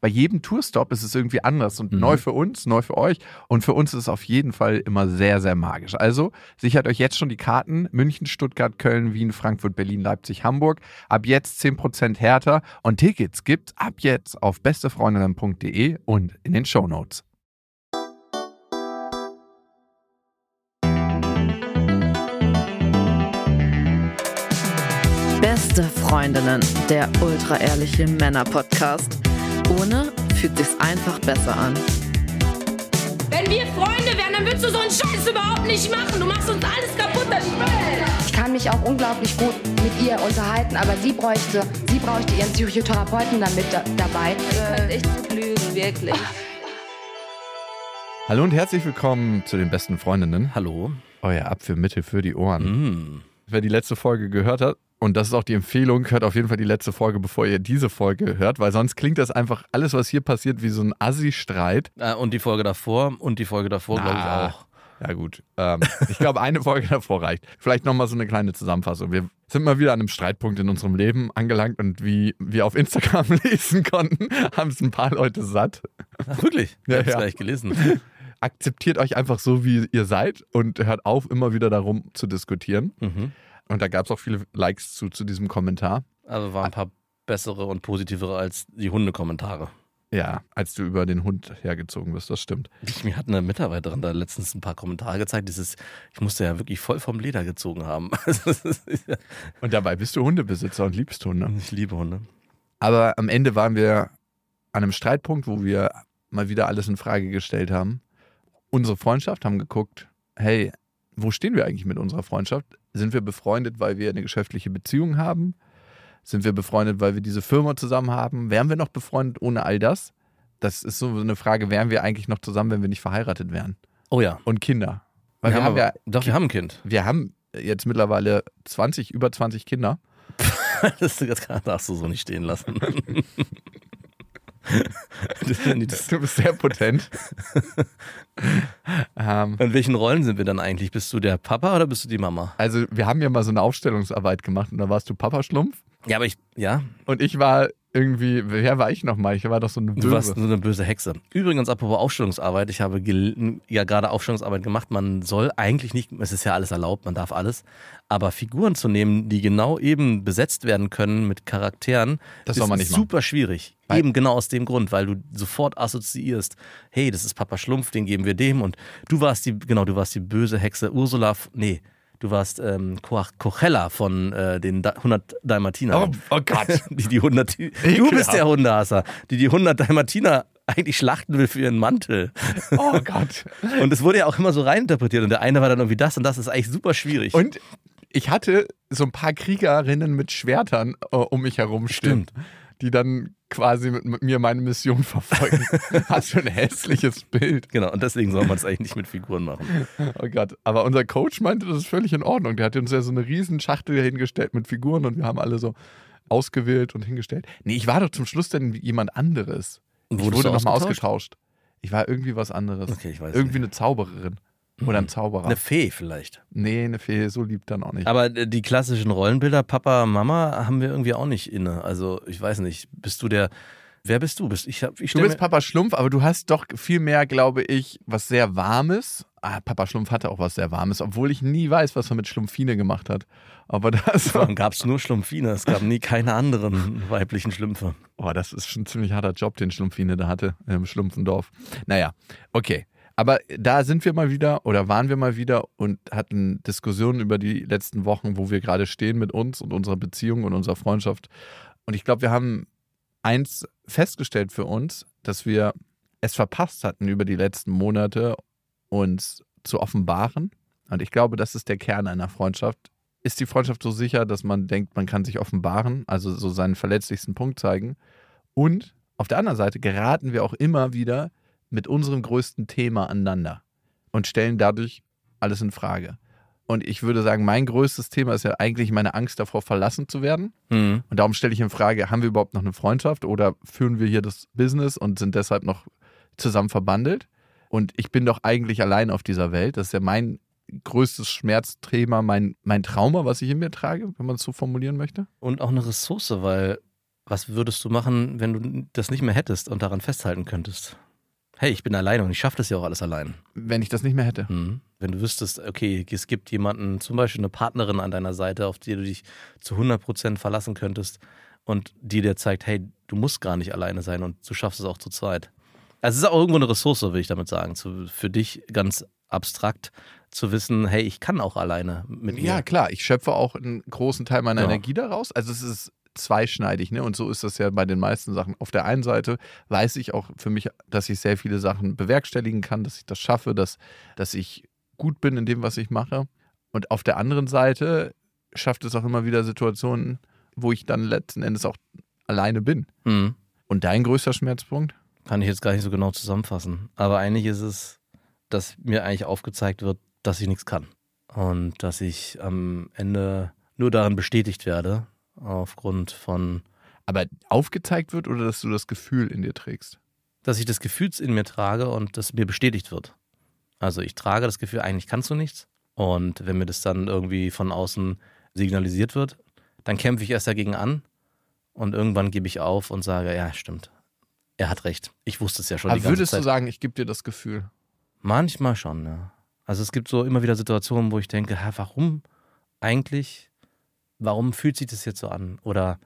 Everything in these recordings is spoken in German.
bei jedem Tourstop ist es irgendwie anders und Mhm. neu für uns, neu für euch und für uns ist es auf jeden Fall immer sehr, sehr magisch. Also sichert euch jetzt schon die Karten München, Stuttgart, Köln, Wien, Frankfurt, Berlin, Leipzig, Hamburg. Ab jetzt 10% härter und Tickets gibt's ab jetzt auf bestefreundinnen.de und in den Shownotes. Beste Freundinnen, der ultra-ehrliche Männer-Podcast. Ohne fühlt sich's einfach besser an. Wenn wir Freunde wären, dann würdest du so einen Scheiß überhaupt nicht machen. Du machst uns alles kaputt, das Welt. Ich kann mich auch unglaublich gut mit ihr unterhalten, aber sie bräuchte, sie bräuchte ihren Psychotherapeuten damit da, dabei. echt zu lügen, wirklich. Hallo und herzlich willkommen zu den besten Freundinnen. Hallo. Euer Apfelmittel für die Ohren. Mm. Wer die letzte Folge gehört hat, und das ist auch die Empfehlung, hört auf jeden Fall die letzte Folge, bevor ihr diese Folge hört, weil sonst klingt das einfach alles, was hier passiert, wie so ein Assi-Streit. Äh, und die Folge davor und die Folge davor, glaube ich, Ah. auch. Ja, gut. Ähm, ich glaube, eine Folge davor reicht. Vielleicht nochmal so eine kleine Zusammenfassung. Wir sind mal wieder an einem Streitpunkt in unserem Leben angelangt und wie wir auf Instagram lesen konnten, haben es ein paar Leute satt. Ach, wirklich? Ich Ja, hab's ja. gleich gelesen. Akzeptiert euch einfach so, wie ihr seid und hört auf, immer wieder darum zu diskutieren. Mhm. Und da gab es auch viele Likes zu, zu diesem Kommentar. Also waren ein paar bessere und positivere als die Hundekommentare. Ja, als du über den Hund hergezogen bist, das stimmt. Ich, mir hat eine Mitarbeiterin da letztens ein paar Kommentare gezeigt. Dieses, ich musste ja wirklich voll vom Leder gezogen haben. Also, Und dabei bist du Hundebesitzer und liebst Hunde. ich liebe Hunde. Aber am Ende waren wir an einem Streitpunkt, wo wir mal wieder alles in Frage gestellt haben. Unsere Freundschaft haben geguckt, hey, wo stehen wir eigentlich mit unserer Freundschaft? Sind wir befreundet, weil wir eine geschäftliche Beziehung haben? Sind wir befreundet, weil wir diese Firma zusammen haben? Wären wir noch befreundet ohne all das? Das ist so eine Frage, wären wir eigentlich noch zusammen, wenn wir nicht verheiratet wären? Oh ja. Und Kinder. Weil wir, wir haben, ja, aber, doch, wir haben ein Kind. wir haben jetzt mittlerweile 20, über 20 Kinder. Das, das darfst du so nicht stehen lassen. Du bist sehr potent. ähm, in welchen Rollen sind wir dann eigentlich? Bist du der Papa oder bist du die Mama? also wir haben ja mal so eine Aufstellungsarbeit gemacht und da warst du Papa Schlumpf Ja, aber ich, ja, und ich war irgendwie, wer war ich nochmal? Ich war doch so eine du warst Böse. so eine böse Hexe. Übrigens, apropos Aufstellungsarbeit, ich habe ja gerade Aufstellungsarbeit gemacht. Man soll eigentlich nicht, es ist ja alles erlaubt, man darf alles, aber Figuren zu nehmen, die genau eben besetzt werden können mit Charakteren, Das ist soll man nicht machen. super schwierig. Weil- eben genau aus dem Grund, weil du sofort assoziierst, hey, das ist Papa Schlumpf, den geben wir dem und du warst die, genau, du warst die böse Hexe Ursula, nee, du warst ähm, Co Coachella von äh, den da 100 Dalmatiner. Oh, oh Gott. Die, die 100, du bist der Hundehasser, die die 100 Dalmatiner eigentlich schlachten will für ihren Mantel. Oh Gott. Und es wurde ja auch immer so reininterpretiert. Und der eine war dann irgendwie das und das ist eigentlich super schwierig. Und ich hatte so ein paar Kriegerinnen mit Schwertern äh, um mich herum stehen, Stimmt. die dann quasi mit, mit mir meine Mission verfolgen. Was für ein hässliches Bild. genau, und deswegen soll man es eigentlich nicht mit Figuren machen. Oh Gott. Aber unser Coach meinte, das ist völlig in Ordnung. Der hat uns ja so eine riesen Schachtel hingestellt mit Figuren und wir haben alle so ausgewählt und hingestellt. Nee, ich war doch zum Schluss dann jemand anderes. Ich Wurdest wurde du nochmal ausgetauscht? ausgetauscht. Ich war irgendwie was anderes. Okay, ich weiß irgendwie nicht. eine Zaubererin. Oder ein Zauberer. Eine Fee vielleicht. nee, eine Fee, so lieb dann auch nicht. Aber die klassischen Rollenbilder, Papa, Mama, haben wir irgendwie auch nicht inne. Also ich weiß nicht, bist du der, wer bist du? Bist, ich hab, ich du bist Papa Schlumpf, aber du hast doch viel mehr, glaube ich, was sehr Warmes. Ah, Papa Schlumpf hatte auch was sehr Warmes, obwohl ich nie weiß, was er mit Schlumpfine gemacht hat. Aber das, Warum gab es nur Schlumpfine? Es gab nie keine anderen weiblichen Schlümpfe. oh, das ist schon ein ziemlich harter Job, den Schlumpfine da hatte im Schlumpfendorf. Naja, okay. Aber da sind wir mal wieder oder waren wir mal wieder und hatten Diskussionen über die letzten Wochen, wo wir gerade stehen mit uns und unserer Beziehung und unserer Freundschaft. Und ich glaube, wir haben eins festgestellt für uns, dass wir es verpasst hatten, über die letzten Monate uns zu offenbaren. Und ich glaube, das ist der Kern einer Freundschaft, ist die Freundschaft so sicher, dass man denkt, man kann sich offenbaren, also so seinen verletzlichsten Punkt zeigen. Und auf der anderen Seite geraten wir auch immer wieder mit unserem größten Thema aneinander und stellen dadurch alles in Frage. Und ich würde sagen, mein größtes Thema ist ja eigentlich meine Angst davor, verlassen zu werden. Mhm. Und darum stelle ich in Frage, haben wir überhaupt noch eine Freundschaft oder führen wir hier das Business und sind deshalb noch zusammen verbandelt? Und ich bin doch eigentlich allein auf dieser Welt. Das ist ja mein größtes Schmerzthema, mein, mein Trauma, was ich in mir trage, wenn man es so formulieren möchte. Und auch eine Ressource, weil was würdest du machen, wenn du das nicht mehr hättest und daran festhalten könntest? Hey, ich bin alleine und ich schaffe das ja auch alles allein. Wenn ich das nicht mehr hätte. Mhm. Wenn du wüsstest, okay, es gibt jemanden, zum Beispiel eine Partnerin an deiner Seite, auf die du dich zu 100% verlassen könntest und die dir zeigt, hey, du musst gar nicht alleine sein und du schaffst es auch zu zweit. Also es ist auch irgendwo eine Ressource, will ich damit sagen, zu, für dich ganz abstrakt zu wissen, hey, ich kann auch alleine mit mir. Ja, klar, ich schöpfe auch einen großen Teil meiner Ja. Energie daraus. Also es ist zweischneidig, ne? Und so ist das ja bei den meisten Sachen. Auf der einen Seite weiß ich auch für mich, dass ich sehr viele Sachen bewerkstelligen kann, dass ich das schaffe, dass, dass ich gut bin in dem, was ich mache. Und auf der anderen Seite schafft es auch immer wieder Situationen, wo ich dann letzten Endes auch alleine bin. Mhm. Und dein größter Schmerzpunkt? Kann ich jetzt gar nicht so genau zusammenfassen. Aber eigentlich ist es, dass mir eigentlich aufgezeigt wird, dass ich nichts kann. Und dass ich am Ende nur darin bestätigt werde, aufgrund von, Aber aufgezeigt wird oder dass du das Gefühl in dir trägst? dass ich das Gefühl in mir trage und das mir bestätigt wird. Also ich trage das Gefühl, eigentlich kannst du nichts. Und wenn mir das dann irgendwie von außen signalisiert wird, dann kämpfe ich erst dagegen an und irgendwann gebe ich auf und sage, ja, stimmt. Er hat recht. Ich wusste es ja schon die Aber ganze würdest Zeit. du sagen, ich gebe dir das Gefühl? Manchmal schon, ja. Also es gibt so immer wieder Situationen, wo ich denke, hä, warum eigentlich, warum fühlt sich das jetzt so an? Oder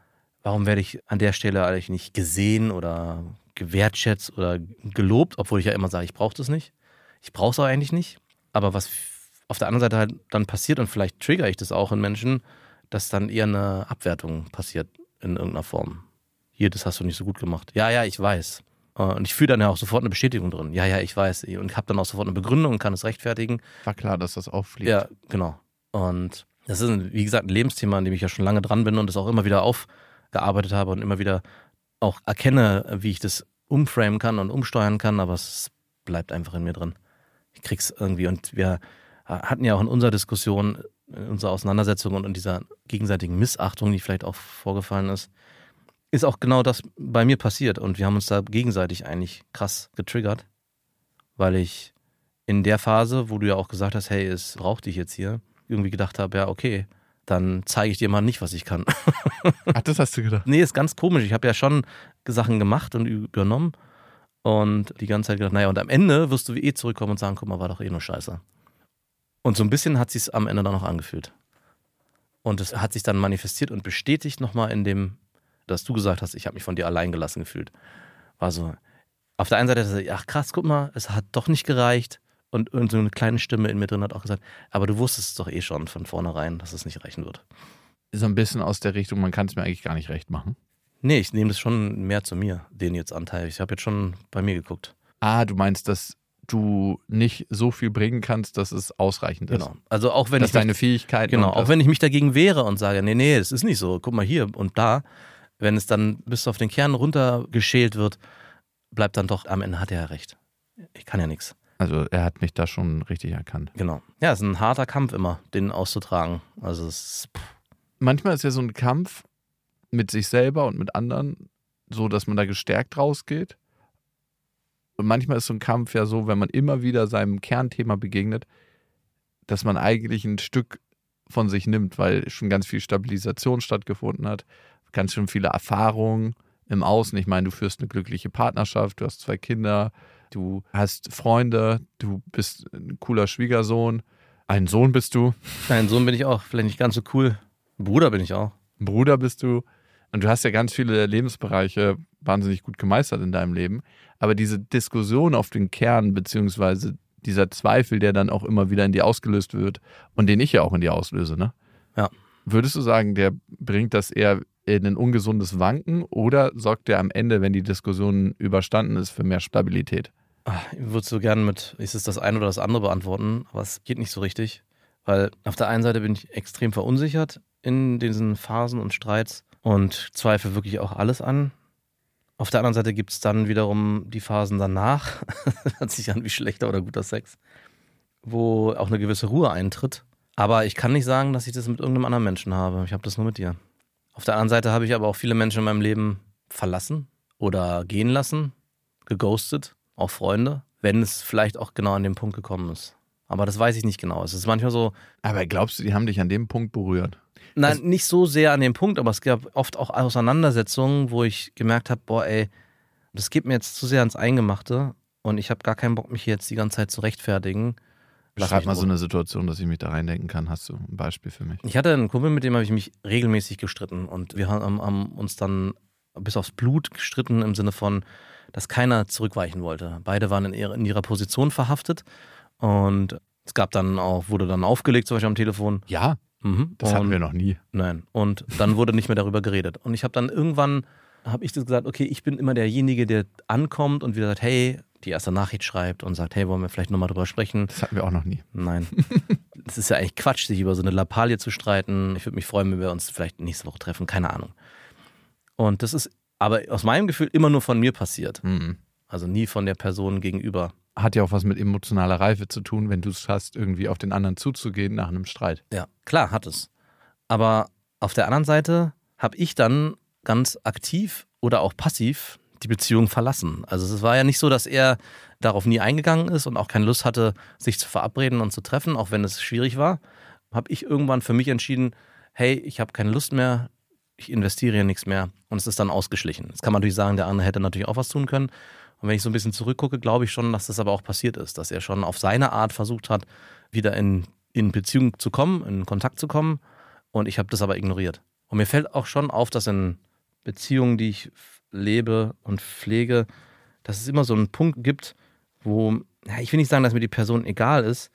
warum werde ich an der Stelle eigentlich nicht gesehen oder gewertschätzt oder gelobt, obwohl ich ja immer sage, ich brauche das nicht. Ich brauche es auch eigentlich nicht. Aber was auf der anderen Seite halt dann passiert und vielleicht triggere ich das auch in Menschen, dass dann eher eine Abwertung passiert in irgendeiner Form. Hier, das hast du nicht so gut gemacht. Ja, ja, ich weiß. Äh, Und ich fühle dann ja auch sofort eine Bestätigung drin. Ja, ja, ich weiß. Und habe dann auch sofort eine Begründung und kann es rechtfertigen. War klar, dass das auffliegt. Ja, genau. Und das ist, ein, wie gesagt, ein Lebensthema, an dem ich ja schon lange dran bin und das auch immer wieder aufgearbeitet habe und immer wieder auch erkenne, wie ich das umframen kann und umsteuern kann, aber es bleibt einfach in mir drin. Ich krieg's irgendwie und wir hatten ja auch in unserer Diskussion, in unserer Auseinandersetzung und in dieser gegenseitigen Missachtung, die vielleicht auch vorgefallen ist, ist auch genau das bei mir passiert und wir haben uns da gegenseitig eigentlich krass getriggert, weil ich in der Phase, wo du ja auch gesagt hast, hey, es braucht dich jetzt hier, irgendwie gedacht habe, ja, okay, dann zeige ich dir mal nicht, was ich kann. Ach, das hast du gedacht. nee, ist ganz komisch. Ich habe ja schon Sachen gemacht und übernommen und die ganze Zeit gedacht, naja, und am Ende wirst du eh zurückkommen und sagen, guck mal, war doch eh nur scheiße. Und so ein bisschen hat sich am Ende dann noch angefühlt. Und es hat sich dann manifestiert und bestätigt nochmal in dem, dass du gesagt hast, ich habe mich von dir allein gelassen gefühlt. War so, auf der einen Seite, ach krass, guck mal, es hat doch nicht gereicht. Und, und so eine kleine Stimme in mir drin hat auch gesagt, aber du wusstest es doch eh schon von vornherein, dass es nicht reichen wird. So ein bisschen aus der Richtung, man kann es mir eigentlich gar nicht recht machen. Nee, ich nehme das schon mehr zu mir, den jetzt Anteil. Ich habe jetzt schon bei mir geguckt. Ah, du meinst, dass du nicht so viel bringen kannst, dass es ausreichend ist. Genau. Also auch wenn dass ich mich, deine Fähigkeiten. genau, auch wenn ich mich dagegen wehre und sage, nee, nee, es ist nicht so. Guck mal hier und da, wenn es dann bis auf den Kern runtergeschält wird, bleibt dann doch am Ende hat er ja recht. Ich kann ja nichts. Also er hat mich da schon richtig erkannt. Genau. Ja, es ist ein harter Kampf immer, den auszutragen. Also es ist, Manchmal ist ja so ein Kampf mit sich selber und mit anderen so, dass man da gestärkt rausgeht. Und manchmal ist so ein Kampf ja so, wenn man immer wieder seinem Kernthema begegnet, dass man eigentlich ein Stück von sich nimmt, weil schon ganz viel Stabilisation stattgefunden hat, ganz schön viele Erfahrungen im Außen. Ich meine, du führst eine glückliche Partnerschaft, du hast zwei Kinder, du hast Freunde, du bist ein cooler Schwiegersohn, ein Sohn bist du, Nein, Sohn bin ich auch. Vielleicht nicht ganz so cool. Bruder bin ich auch. ein Bruder bist du. Und du hast ja ganz viele Lebensbereiche wahnsinnig gut gemeistert in deinem Leben. Aber diese Diskussion auf den Kern, beziehungsweise dieser Zweifel, der dann auch immer wieder in dir ausgelöst wird und den ich ja auch in dir auslöse, ne? Ja. Würdest du sagen, der bringt das eher in ein ungesundes Wanken oder sorgt der am Ende, wenn die Diskussion überstanden ist, für mehr Stabilität? Ah, Ich würde so gerne mit, ist es das eine oder das andere beantworten, aber es geht nicht so richtig, Weil auf der einen Seite bin ich extrem verunsichert in diesen Phasen und Streits und zweifle wirklich auch alles an. Auf der anderen Seite gibt es dann wiederum die Phasen danach, hört sich an wie schlechter oder guter Sex, wo auch eine gewisse Ruhe eintritt. Aber ich kann nicht sagen, dass ich das mit irgendeinem anderen Menschen habe. Ich habe das nur mit dir. Auf der anderen Seite habe ich aber auch viele Menschen in meinem Leben verlassen oder gehen lassen, geghostet, auch Freunde, wenn es vielleicht auch genau an dem Punkt gekommen ist. Aber das weiß ich nicht genau. Es ist manchmal so, Aber glaubst du, die haben dich an dem Punkt berührt? Nein, nicht so sehr an dem Punkt, aber es gab oft auch Auseinandersetzungen, wo ich gemerkt habe, boah, ey, das geht mir jetzt zu sehr ans Eingemachte und ich habe gar keinen Bock, mich hier jetzt die ganze Zeit zu rechtfertigen. Lass Schreib mal so eine Situation, dass ich mich da reindenken kann. Hast du ein Beispiel für mich? Ich hatte einen Kumpel, mit dem habe ich mich regelmäßig gestritten und wir haben, haben uns dann bis aufs Blut gestritten im Sinne von, dass keiner zurückweichen wollte. Beide waren in ihrer, Position verhaftet und es gab dann auch, wurde dann aufgelegt, zum Beispiel am Telefon. Ja, Mhm. das und hatten wir noch nie. Nein. Und dann wurde nicht mehr darüber geredet. Und ich habe dann irgendwann, habe ich das gesagt, okay, ich bin immer derjenige, der ankommt und wieder sagt, hey, die erste Nachricht schreibt und sagt, hey, wollen wir vielleicht nochmal drüber sprechen? Das hatten wir auch noch nie. Nein. Es ist ja eigentlich Quatsch, sich über so eine Lappalie zu streiten. Ich würde mich freuen, wenn wir uns vielleicht nächste Woche treffen, keine Ahnung. Und das ist aber aus meinem Gefühl immer nur von mir passiert. Mhm. Also nie von der Person gegenüber. Hat ja auch was mit emotionaler Reife zu tun, wenn du es schaffst, irgendwie auf den anderen zuzugehen nach einem Streit. Ja, klar, hat es. Aber auf der anderen Seite habe ich dann ganz aktiv oder auch passiv die Beziehung verlassen. Also es war ja nicht so, dass er darauf nie eingegangen ist und auch keine Lust hatte, sich zu verabreden und zu treffen, auch wenn es schwierig war. Habe ich irgendwann für mich entschieden, hey, ich habe keine Lust mehr, ich investiere hier nichts mehr und es ist dann ausgeschlichen. Jetzt kann man natürlich sagen, der andere hätte natürlich auch was tun können. Und wenn ich so ein bisschen zurückgucke, glaube ich schon, dass das aber auch passiert ist, dass er schon auf seine Art versucht hat, wieder in, in Beziehung zu kommen, in Kontakt zu kommen. Und ich habe das aber ignoriert. Und mir fällt auch schon auf, dass in Beziehungen, die ich lebe und pflege, dass es immer so einen Punkt gibt, wo, ja, ich will nicht sagen, dass mir die Person egal ist,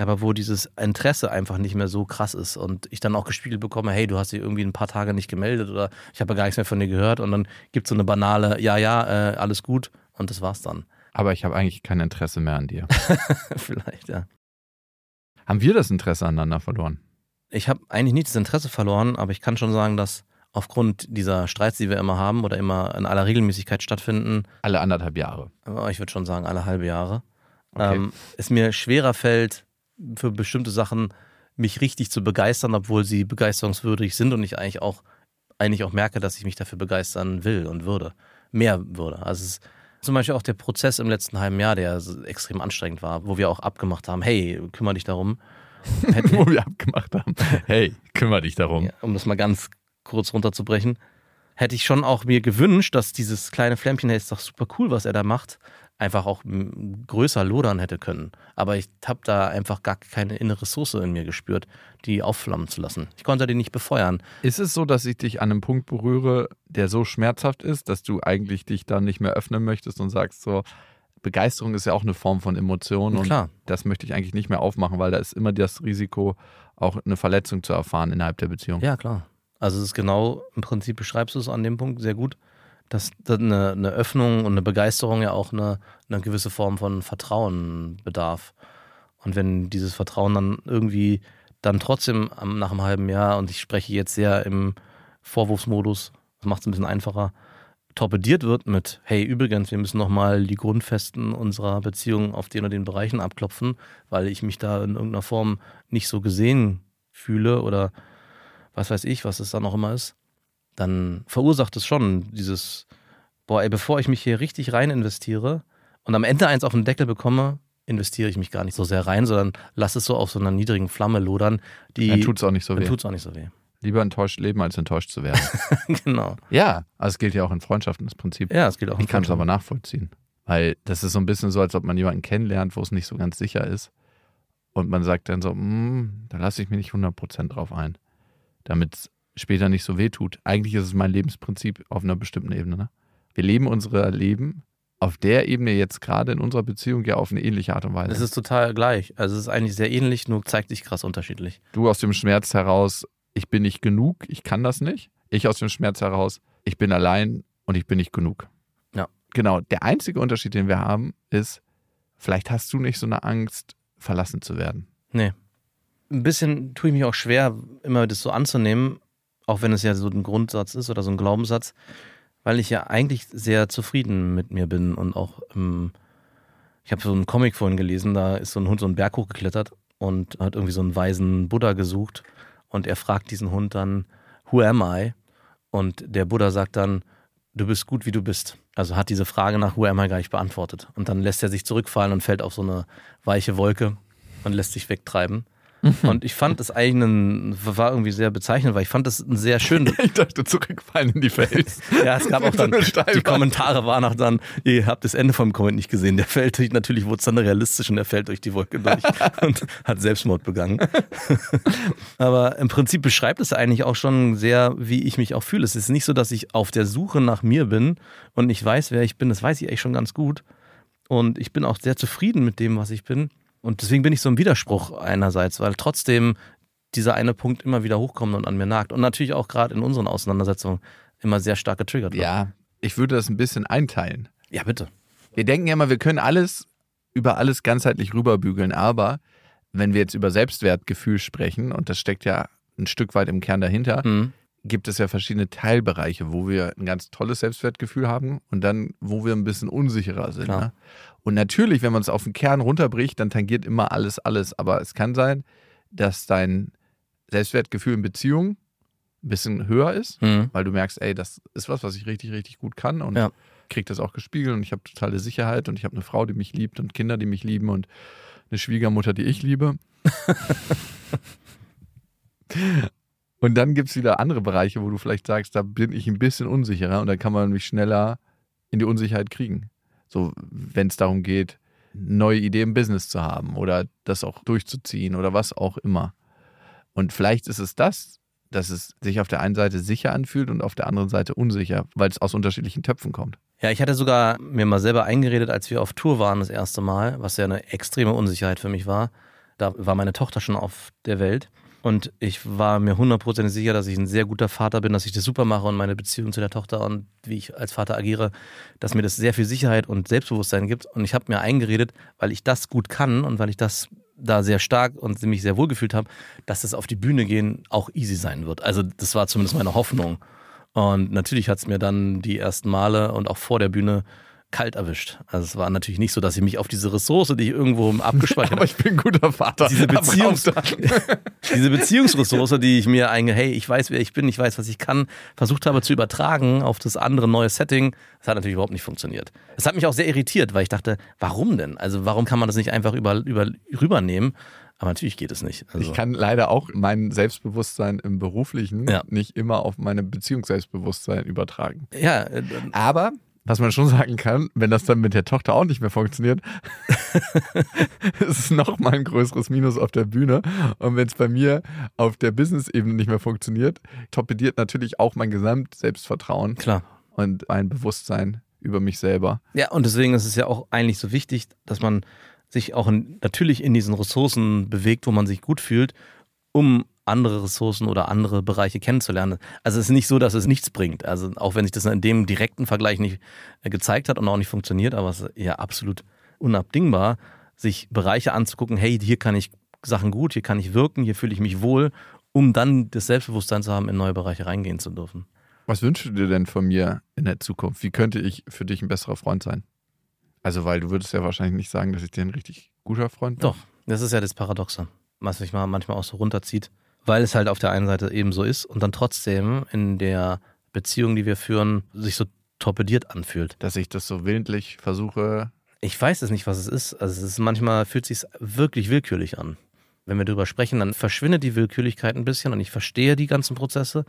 aber wo dieses Interesse einfach nicht mehr so krass ist und ich dann auch gespiegelt bekomme, hey, du hast dich irgendwie ein paar Tage nicht gemeldet oder ich habe ja gar nichts mehr von dir gehört und dann gibt es so eine banale, ja, ja, äh, alles gut und das war's dann. Aber ich habe eigentlich kein Interesse mehr an dir. Vielleicht, ja. Haben wir das Interesse aneinander verloren? Ich habe eigentlich nicht das Interesse verloren, aber ich kann schon sagen, dass aufgrund dieser Streits, die wir immer haben oder immer in aller Regelmäßigkeit stattfinden, Alle anderthalb Jahre. aber ich würde schon sagen alle halbe Jahre, Okay. ähm, es mir schwerer fällt, für bestimmte Sachen mich richtig zu begeistern, obwohl sie begeisterungswürdig sind und ich eigentlich auch, eigentlich auch merke, dass ich mich dafür begeistern will und würde. Mehr würde. Also es ist zum Beispiel auch der Prozess im letzten halben Jahr, der extrem anstrengend war, wo wir auch abgemacht haben, hey, kümmere dich darum. Wo wir abgemacht haben. Hey, kümmere dich darum. ja, um das mal ganz kurz runterzubrechen, hätte ich schon auch mir gewünscht, dass dieses kleine Flämmchen, hey, ist doch super cool, was er da macht, einfach auch größer lodern hätte können. Aber ich habe da einfach gar keine innere Ressource in mir gespürt, die aufflammen zu lassen. Ich konnte die nicht befeuern. Ist es so, dass ich dich an einem Punkt berühre, der so schmerzhaft ist, dass du eigentlich dich dann nicht mehr öffnen möchtest und sagst so, Begeisterung ist ja auch eine Form von Emotion und Klar. das möchte ich eigentlich nicht mehr aufmachen, weil da ist immer das Risiko, auch eine Verletzung zu erfahren innerhalb der Beziehung. Ja, klar. Also es ist genau, im Prinzip beschreibst du es an dem Punkt sehr gut, dass eine, eine Öffnung und eine Begeisterung ja auch eine, eine gewisse Form von Vertrauen bedarf. Und wenn dieses Vertrauen dann irgendwie dann trotzdem nach einem halben Jahr, und ich spreche jetzt sehr im Vorwurfsmodus, das macht es ein bisschen einfacher, torpediert wird mit, hey, übrigens, wir müssen nochmal die Grundfesten unserer Beziehung auf den oder den Bereichen abklopfen, weil ich mich da in irgendeiner Form nicht so gesehen fühle oder was weiß ich, was es dann auch immer ist, dann verursacht es schon dieses, boah, ey, bevor ich mich hier richtig rein investiere und am Ende eins auf den Deckel bekomme, investiere ich mich gar nicht so sehr rein, sondern lass es so auf so einer niedrigen Flamme lodern, die Dann tut es auch nicht so dann weh. tut's auch nicht so weh. Lieber enttäuscht leben, als enttäuscht zu werden. genau. ja, also es gilt ja auch in Freundschaften, das Prinzip. Ja, es gilt auch Ich kann es aber nachvollziehen. Weil das ist so ein bisschen so, als ob man jemanden kennenlernt, wo es nicht so ganz sicher ist. Und man sagt dann so, "Mm, da lasse ich mich nicht 100% drauf ein. Damit es später nicht so weh tut. Eigentlich ist es mein Lebensprinzip auf einer bestimmten Ebene. Ne? Wir leben unser Leben auf der Ebene jetzt gerade in unserer Beziehung ja auf eine ähnliche Art und Weise. Es ist total gleich. Also es ist eigentlich sehr ähnlich, nur zeigt sich krass unterschiedlich. du aus dem Schmerz heraus, ich bin nicht genug, ich kann das nicht. Ich aus dem Schmerz heraus, ich bin allein und ich bin nicht genug. Ja. Genau, der einzige Unterschied, den wir haben, ist, vielleicht hast du nicht so eine Angst, verlassen zu werden. Nee. ein bisschen tue ich mich auch schwer, immer das so anzunehmen, auch wenn es ja so ein Grundsatz ist oder so ein Glaubenssatz, weil ich ja eigentlich sehr zufrieden mit mir bin und auch, ähm, ich habe so einen Comic vorhin gelesen, da ist so ein Hund so einen Berg hochgeklettert und hat irgendwie so einen weisen Buddha gesucht und er fragt diesen Hund dann, Who am I? Und der Buddha sagt dann, du bist gut, wie du bist. Also hat diese Frage nach Who am I gar nicht beantwortet. Und dann lässt er sich zurückfallen und fällt auf so eine weiche Wolke und lässt sich wegtreiben. Und ich fand das eigentlich ein, war irgendwie sehr bezeichnend, weil ich fand das ein sehr schön. Ich dachte, zurückfallen in die Fels. Ja, es gab auch dann, So die Kommentare waren auch dann, ihr habt das Ende vom Comment nicht gesehen. Der fällt durch, natürlich wurde es dann realistisch und er fällt durch die Wolke durch und hat Selbstmord begangen. Aber im Prinzip beschreibt es eigentlich auch schon sehr, wie ich mich auch fühle. Es ist nicht so, dass ich auf der Suche nach mir bin und nicht weiß, wer ich bin. Das weiß ich eigentlich schon ganz gut. Und ich bin auch sehr zufrieden mit dem, was ich bin. Und deswegen bin ich so im Widerspruch einerseits, weil trotzdem dieser eine Punkt immer wieder hochkommt und an mir nagt. Und natürlich auch gerade in unseren Auseinandersetzungen immer sehr stark getriggert wird. Ja, ich würde das ein bisschen einteilen. ja bitte. Wir denken ja immer, wir können alles über alles ganzheitlich rüberbügeln, aber wenn wir jetzt über Selbstwertgefühl sprechen, und das steckt ja ein Stück weit im Kern dahinter, Mhm. Gibt es ja verschiedene Teilbereiche, wo wir ein ganz tolles Selbstwertgefühl haben und dann, wo wir ein bisschen unsicherer sind. Ne? Und natürlich, wenn man es auf den Kern runterbricht, dann tangiert immer alles alles. Aber es kann sein, dass dein Selbstwertgefühl in Beziehung ein bisschen höher ist, Mhm. weil du merkst, ey, das ist was, was ich richtig, richtig gut kann und Ja. krieg das auch gespiegelt und ich habe totale Sicherheit und ich habe eine Frau, die mich liebt und Kinder, die mich lieben und eine Schwiegermutter, die ich liebe. und dann gibt es wieder andere Bereiche, wo du vielleicht sagst, da bin ich ein bisschen unsicherer und dann kann man mich schneller in die Unsicherheit kriegen. So, wenn es darum geht, neue Ideen im Business zu haben oder das auch durchzuziehen oder was auch immer. Und vielleicht ist es das, dass es sich auf der einen Seite sicher anfühlt und auf der anderen Seite unsicher, weil es aus unterschiedlichen Töpfen kommt. Ja, ich hatte sogar mir mal selber eingeredet, als wir auf Tour waren das erste Mal, was ja eine extreme Unsicherheit für mich war. Da war meine Tochter schon auf der Welt und ich war mir hundertprozentig sicher, dass ich ein sehr guter Vater bin, dass ich das super mache und meine Beziehung zu der Tochter und wie ich als Vater agiere, dass mir das sehr viel Sicherheit und Selbstbewusstsein gibt. Und ich habe mir eingeredet, weil ich das gut kann und weil ich das da sehr stark und mich sehr wohl gefühlt habe, dass das auf die Bühne gehen auch easy sein wird. Also das war zumindest meine Hoffnung. Und natürlich hat es mir dann die ersten Male und auch vor der Bühne kalt erwischt. Also es war natürlich nicht so, dass ich mich auf diese Ressource, die ich irgendwo abgespeichert Aber habe, ich bin ein guter Vater. diese, Beziehungs diese Beziehungsressource, die ich mir einge, hey, ich weiß, wer ich bin, ich weiß, was ich kann, versucht habe zu übertragen auf das andere neue Setting, das hat natürlich überhaupt nicht funktioniert. Es hat mich auch sehr irritiert, weil ich dachte, warum denn? Also warum kann man das nicht einfach über, über, rübernehmen? Aber natürlich geht es nicht. Also, Ich kann leider auch mein Selbstbewusstsein im Beruflichen Ja. nicht immer auf meine Beziehungsselbstbewusstsein übertragen. ja, äh, Aber, was man schon sagen kann, wenn das dann mit der Tochter auch nicht mehr funktioniert, ist es nochmal ein größeres Minus auf der Bühne. Und wenn es bei mir auf der Business-Ebene nicht mehr funktioniert, torpediert natürlich auch mein Gesamtselbstvertrauen klar. und mein Bewusstsein über mich selber. Ja, und deswegen ist es ja auch eigentlich so wichtig, dass man sich auch in, natürlich in diesen Ressourcen bewegt, wo man sich gut fühlt, um andere Ressourcen oder andere Bereiche kennenzulernen. Also es ist nicht so, dass es nichts bringt. Also auch wenn sich das in dem direkten Vergleich nicht äh, gezeigt hat und auch nicht funktioniert, aber es ist ja absolut unabdingbar, sich Bereiche anzugucken, hey, hier kann ich Sachen gut, hier kann ich wirken, hier fühle ich mich wohl, um dann das Selbstbewusstsein zu haben, in neue Bereiche reingehen zu dürfen. Was wünschst du dir denn von mir in der Zukunft? Wie könnte ich für dich ein besserer Freund sein? Also, weil du würdest ja wahrscheinlich nicht sagen, dass ich dir ein richtig guter Freund bin. Doch, das ist ja das Paradoxe, was mich mal manchmal auch so runterzieht, weil es halt auf der einen Seite eben so ist und dann trotzdem in der Beziehung, die wir führen, sich so torpediert anfühlt. Dass ich das so willentlich versuche. Ich weiß es nicht, was es ist. Also es ist manchmal fühlt sich wirklich willkürlich an. Wenn wir darüber sprechen, dann verschwindet die Willkürlichkeit ein bisschen und ich verstehe die ganzen Prozesse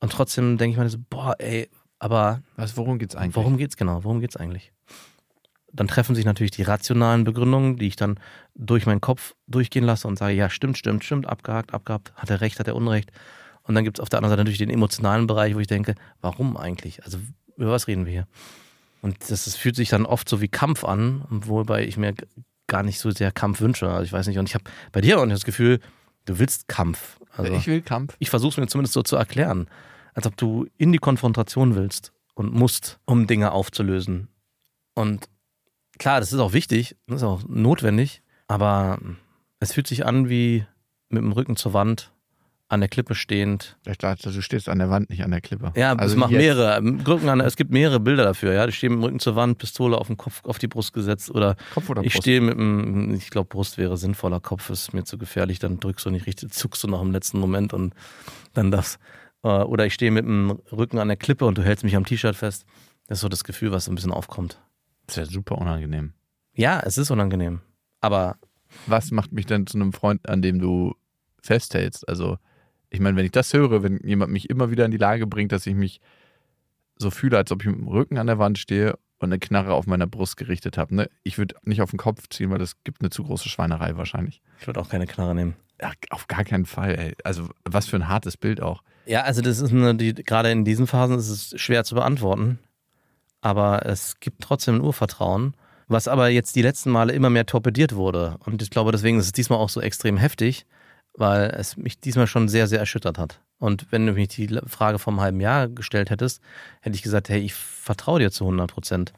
und trotzdem denke ich mir so, boah, ey, aber Was, worum geht's eigentlich? Worum geht's genau? Worum geht's eigentlich? Dann treffen sich natürlich die rationalen Begründungen, die ich dann durch meinen Kopf durchgehen lasse und sage, ja, stimmt, stimmt, stimmt, abgehakt, abgehakt, hat er recht, hat er Unrecht. Und dann gibt's auf der anderen Seite natürlich den emotionalen Bereich, wo ich denke, warum eigentlich? Also über was reden wir hier? Und das, das fühlt sich dann oft so wie Kampf an, wobei ich mir gar nicht so sehr Kampf wünsche. Also ich weiß nicht, und ich habe bei dir auch nicht das Gefühl, du willst Kampf. Also ich will Kampf. ich versuche es mir zumindest so zu erklären, als ob du in die Konfrontation willst und musst, um Dinge aufzulösen. Und klar, das ist auch wichtig, das ist auch notwendig, aber es fühlt sich an wie mit dem Rücken zur Wand, an der Klippe stehend. Ich dachte, du stehst an der Wand, nicht an der Klippe. Ja, also es macht jetzt- mehrere. im Rücken an, es gibt mehrere Bilder dafür. Ja, ich stehe mit dem Rücken zur Wand, Pistole auf den Kopf, auf die Brust gesetzt oder Kopf oder ich Brust? stehe mit dem, ich glaube, Brust wäre sinnvoller, Kopf ist mir zu gefährlich, dann drückst du nicht richtig, zuckst du noch im letzten Moment und dann das. Äh, Oder ich stehe mit dem Rücken an der Klippe und du hältst mich am T-Shirt fest. Das ist so das Gefühl, was so ein bisschen aufkommt. Das ist ja super unangenehm. Ja, es ist unangenehm. Aber Was macht mich denn zu einem Freund, an dem du festhältst? Also, ich meine, wenn ich das höre, wenn jemand mich immer wieder in die Lage bringt, dass ich mich so fühle, als ob ich mit dem Rücken an der Wand stehe und eine Knarre auf meiner Brust gerichtet habe. Ne? Ich würde nicht auf den Kopf ziehen, weil das gibt eine zu große Schweinerei wahrscheinlich. ich würde auch keine Knarre nehmen. Ja, auf gar keinen Fall, ey. Also, was für ein hartes Bild auch. Ja, also das ist eine, die, gerade in diesen Phasen ist es schwer zu beantworten. Aber es gibt trotzdem ein Urvertrauen, was aber jetzt die letzten Male immer mehr torpediert wurde. Und ich glaube, deswegen ist es diesmal auch so extrem heftig, weil es mich diesmal schon sehr, sehr erschüttert hat. Und wenn du mich die Frage vom halben Jahr gestellt hättest, hätte ich gesagt, hey, ich vertraue dir zu 100 Prozent.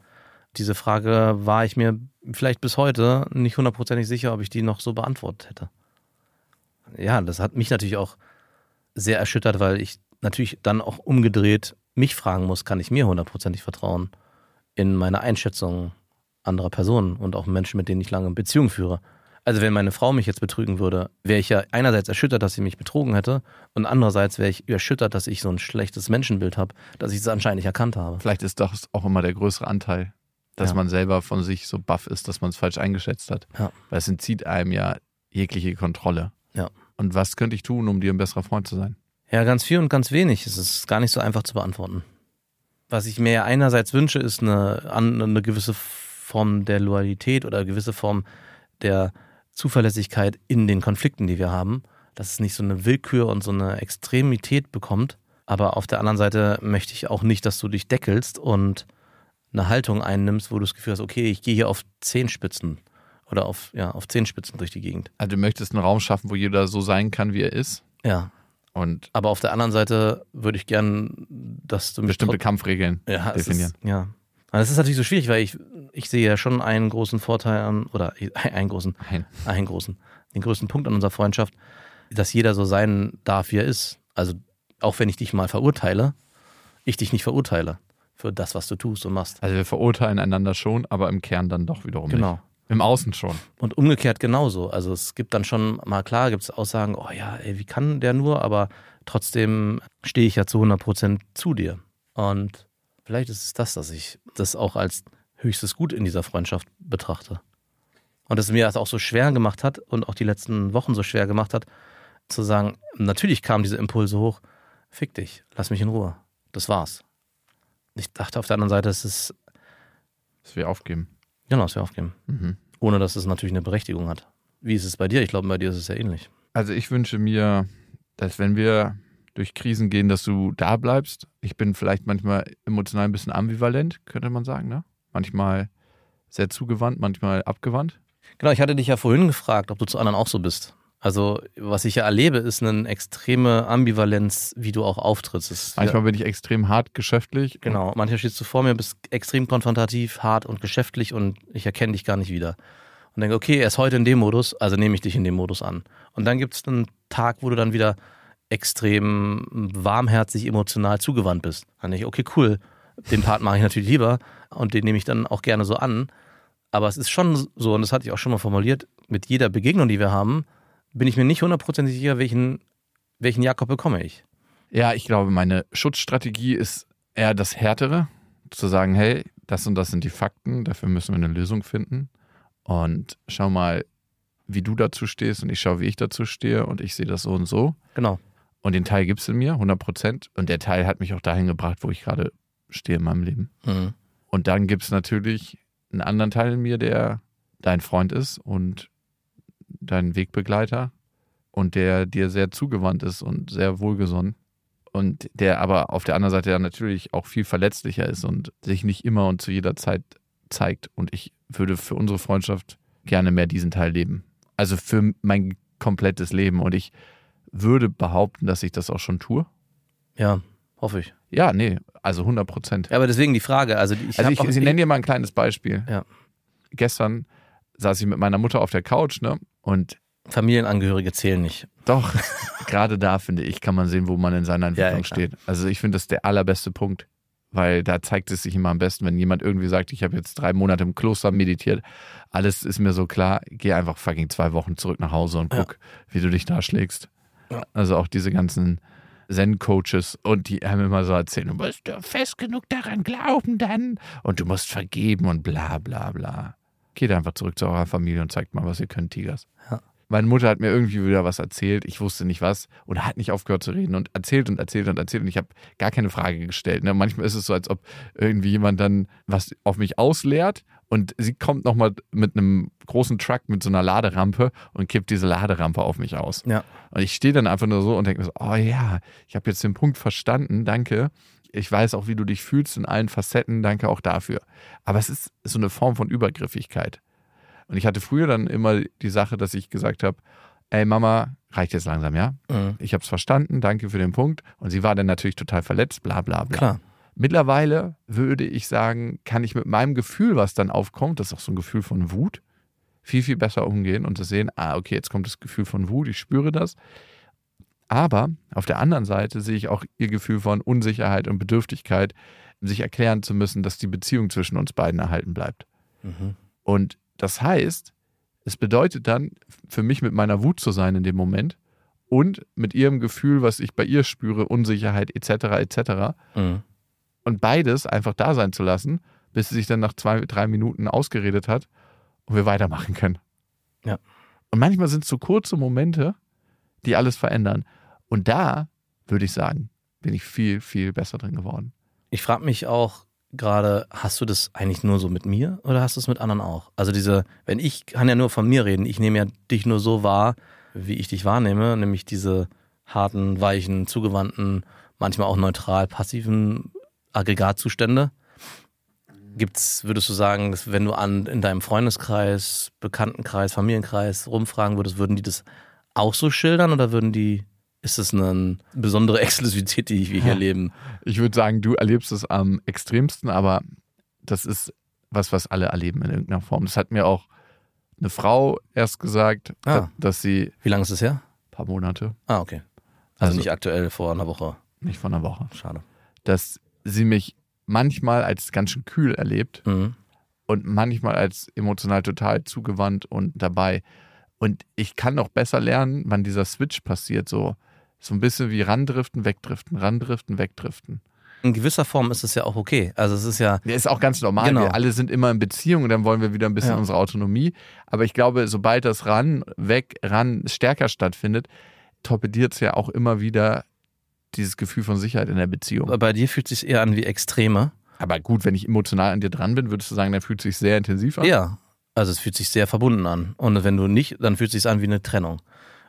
Diese Frage war ich mir vielleicht bis heute nicht hundertprozentig sicher, ob ich die noch so beantwortet hätte. Ja, das hat mich natürlich auch sehr erschüttert, weil ich natürlich dann auch umgedreht mich fragen muss, kann ich mir hundertprozentig vertrauen in meine Einschätzung anderer Personen und auch Menschen, mit denen ich lange Beziehungen führe. Also wenn meine Frau mich jetzt betrügen würde, wäre ich ja einerseits erschüttert, dass sie mich betrogen hätte und andererseits wäre ich erschüttert, dass ich so ein schlechtes Menschenbild habe, dass ich es anscheinend nicht erkannt habe. Vielleicht ist das auch immer der größere Anteil, dass Ja. man selber von sich so baff ist, dass man es falsch eingeschätzt hat. Ja. Weil es entzieht einem ja jegliche Kontrolle. Ja. Und was könnte ich tun, um dir ein besserer Freund zu sein? Ja, ganz viel und ganz wenig. Es ist gar nicht so einfach zu beantworten. Was ich mir ja einerseits wünsche, ist eine, eine gewisse Form der Loyalität oder eine gewisse Form der Zuverlässigkeit in den Konflikten, die wir haben. Dass es nicht so eine Willkür und so eine Extremität bekommt. Aber auf der anderen Seite möchte ich auch nicht, dass du dich deckelst und eine Haltung einnimmst, wo du das Gefühl hast, okay, ich gehe hier auf Zehenspitzen oder auf, ja, auf Zehenspitzen durch die Gegend. Also du möchtest einen Raum schaffen, wo jeder so sein kann, wie er ist. Ja. Und Aber auf der anderen Seite würde ich gern, dass du mich bestimmte Kampfregeln ja, definieren. Ist, ja. Das ist natürlich so schwierig, weil ich, ich sehe ja schon einen großen Vorteil an, oder einen großen, Nein. einen großen, den größten Punkt an unserer Freundschaft, dass jeder so sein darf, wie er ist. Also auch wenn ich dich mal verurteile, ich dich nicht verurteile für das, was du tust und machst. Also wir verurteilen einander schon, aber im Kern dann doch wiederum Genau. nicht. Im Außen schon. Und umgekehrt genauso. Also es gibt dann schon mal klar, gibt es Aussagen, oh ja, ey, wie kann der nur, aber trotzdem stehe ich ja zu 100 Prozent zu dir. Und vielleicht ist es das, dass ich das auch als höchstes Gut in dieser Freundschaft betrachte. Und es mir das auch so schwer gemacht hat und auch die letzten Wochen so schwer gemacht hat, zu sagen, natürlich kamen diese Impulse hoch, fick dich, lass mich in Ruhe. Das war's. Ich dachte auf der anderen Seite, es ist, Dass wir aufgeben. Genau, es wir aufgeben. Mhm. Ohne dass es natürlich eine Berechtigung hat. Wie ist es bei dir? Ich glaube, bei dir ist es ja ähnlich. Also ich wünsche mir, dass wenn wir durch Krisen gehen, dass du da bleibst. Ich bin vielleicht manchmal emotional ein bisschen ambivalent, könnte man sagen, ne? Manchmal sehr zugewandt, manchmal abgewandt. Genau, ich hatte dich ja vorhin gefragt, ob du zu anderen auch so bist. Also, was ich ja erlebe, ist eine extreme Ambivalenz, wie du auch auftrittst. Manchmal bin ich extrem hart geschäftlich. Genau, manchmal stehst du vor mir, bist extrem konfrontativ, hart und geschäftlich und ich erkenne dich gar nicht wieder. Und denke, okay, er ist heute in dem Modus, also nehme ich dich in dem Modus an. Und dann gibt es einen Tag, wo du dann wieder extrem warmherzig, emotional zugewandt bist. Dann denke ich, okay, cool, den Part mache ich natürlich lieber und den nehme ich dann auch gerne so an. Aber es ist schon so, und das hatte ich auch schon mal formuliert, mit jeder Begegnung, die wir haben, bin ich mir nicht hundertprozentig sicher, welchen, welchen Jakob bekomme ich. Ja, ich glaube, meine Schutzstrategie ist eher das Härtere, zu sagen, hey, das und das sind die Fakten, dafür müssen wir eine Lösung finden. Und schau mal, wie du dazu stehst und ich schaue, wie ich dazu stehe und ich sehe das so und so. Genau. Und den Teil gibt es in mir, 100 Prozent. Und der Teil hat mich auch dahin gebracht, wo ich gerade stehe in meinem Leben. Mhm. Und dann gibt es natürlich einen anderen Teil in mir, der dein Freund ist und dein Wegbegleiter und der dir sehr zugewandt ist und sehr wohlgesonnen. Und der aber auf der anderen Seite ja natürlich auch viel verletzlicher ist und sich nicht immer und zu jeder Zeit zeigt. Und ich würde für unsere Freundschaft gerne mehr diesen Teil leben. Also für mein komplettes Leben. Und ich würde behaupten, dass ich das auch schon tue. Ja, hoffe ich. Ja, nee, also 100 Prozent. Ja, aber deswegen die Frage. Also ich, Also ich, ich nenne dir mal ein kleines Beispiel. Ja. Gestern saß ich mit meiner Mutter auf der Couch, ne? Und Familienangehörige zählen nicht. Doch, gerade da finde ich, kann man sehen, wo man in seiner Entwicklung ja, steht. Also ich finde das der allerbeste Punkt, weil da zeigt es sich immer am besten, wenn jemand irgendwie sagt, ich habe jetzt drei Monate im Kloster meditiert, alles ist mir so klar, geh einfach fucking zwei Wochen zurück nach Hause und guck, wie du dich da schlägst. Ja. Also auch diese ganzen Zen-Coaches und die haben immer so erzählt, du musst ja fest genug daran glauben dann und du musst vergeben und bla bla bla. Geht einfach zurück zu eurer Familie und zeigt mal, was ihr könnt, Tigers. Ja. Meine Mutter hat mir irgendwie wieder was erzählt, ich wusste nicht was und hat nicht aufgehört zu reden und erzählt und erzählt und erzählt und ich habe gar keine Frage gestellt. Ne? Manchmal ist es so, als ob irgendwie jemand dann was auf mich ausleert und sie kommt nochmal mit einem großen Truck mit so einer Laderampe und kippt diese Laderampe auf mich aus. Ja. Und ich stehe dann einfach nur so und denke mir so, oh ja, ich habe jetzt den Punkt verstanden, danke. Ich weiß auch, wie du dich fühlst in allen Facetten, danke auch dafür. Aber es ist so eine Form von Übergriffigkeit. Und ich hatte früher dann immer die Sache, dass ich gesagt habe, ey Mama, reicht jetzt langsam, ja? Mhm. Ich habe es verstanden, danke für den Punkt. Und sie war dann natürlich total verletzt, bla bla bla. Klar. Mittlerweile würde ich sagen, kann ich mit meinem Gefühl, was dann aufkommt, das ist auch so ein Gefühl von Wut, viel, viel besser umgehen und zu sehen, ah, okay, jetzt kommt das Gefühl von Wut, ich spüre das. Aber auf der anderen Seite sehe ich auch ihr Gefühl von Unsicherheit und Bedürftigkeit, sich erklären zu müssen, dass die Beziehung zwischen uns beiden erhalten bleibt. Mhm. Und das heißt, es bedeutet dann, für mich mit meiner Wut zu sein in dem Moment und mit ihrem Gefühl, was ich bei ihr spüre, Unsicherheit etc. etc. Mhm. Und beides einfach da sein zu lassen, bis sie sich dann nach zwei, drei Minuten ausgeredet hat und wir weitermachen können. Ja. Und manchmal sind es so kurze Momente, die alles verändern. Und da würde ich sagen, bin ich viel, viel besser drin geworden. Ich frage mich auch gerade, hast du das eigentlich nur so mit mir oder hast du es mit anderen auch? Also diese, wenn ich kann ja nur von mir reden, ich nehme ja dich nur so wahr, wie ich dich wahrnehme, nämlich diese harten, weichen, zugewandten, manchmal auch neutral passiven Aggregatzustände. Gibt's, würdest du sagen, dass wenn du an in deinem Freundeskreis, Bekanntenkreis, Familienkreis rumfragen würdest, würden die das auch so schildern oder würden die, ist das eine besondere Exklusivität, die wir hier leben? Ich würde sagen, du erlebst es am extremsten, aber das ist was, was alle erleben in irgendeiner Form. Das hat mir auch eine Frau erst gesagt, Ah. dass sie Wie lange ist es her? ein paar Monate, Ah, okay. Also, Also- nicht aktuell vor einer Woche. nicht von einer Woche, Schade. dass sie mich manchmal als ganz schön kühl erlebt Mhm. und manchmal als emotional total zugewandt und dabei. Und ich kann auch besser lernen, wann dieser Switch passiert. So, so ein bisschen wie randriften, wegdriften, randriften, wegdriften. In gewisser Form ist es ja auch okay. Also es ist ja, Ja, ist auch ganz normal. Genau. Wir alle sind immer in Beziehung und dann wollen wir wieder ein bisschen Ja. unsere Autonomie. Aber ich glaube, sobald das ran, weg, ran stärker stattfindet, torpediert es ja auch immer wieder dieses Gefühl von Sicherheit in der Beziehung. bei dir fühlt es sich eher an wie Extreme. Aber gut, wenn ich emotional an dir dran bin, würdest du sagen, dann fühlt es sich sehr intensiv an? Ja. Also es fühlt sich sehr verbunden an. Und wenn du nicht, dann fühlt es sich an wie eine Trennung.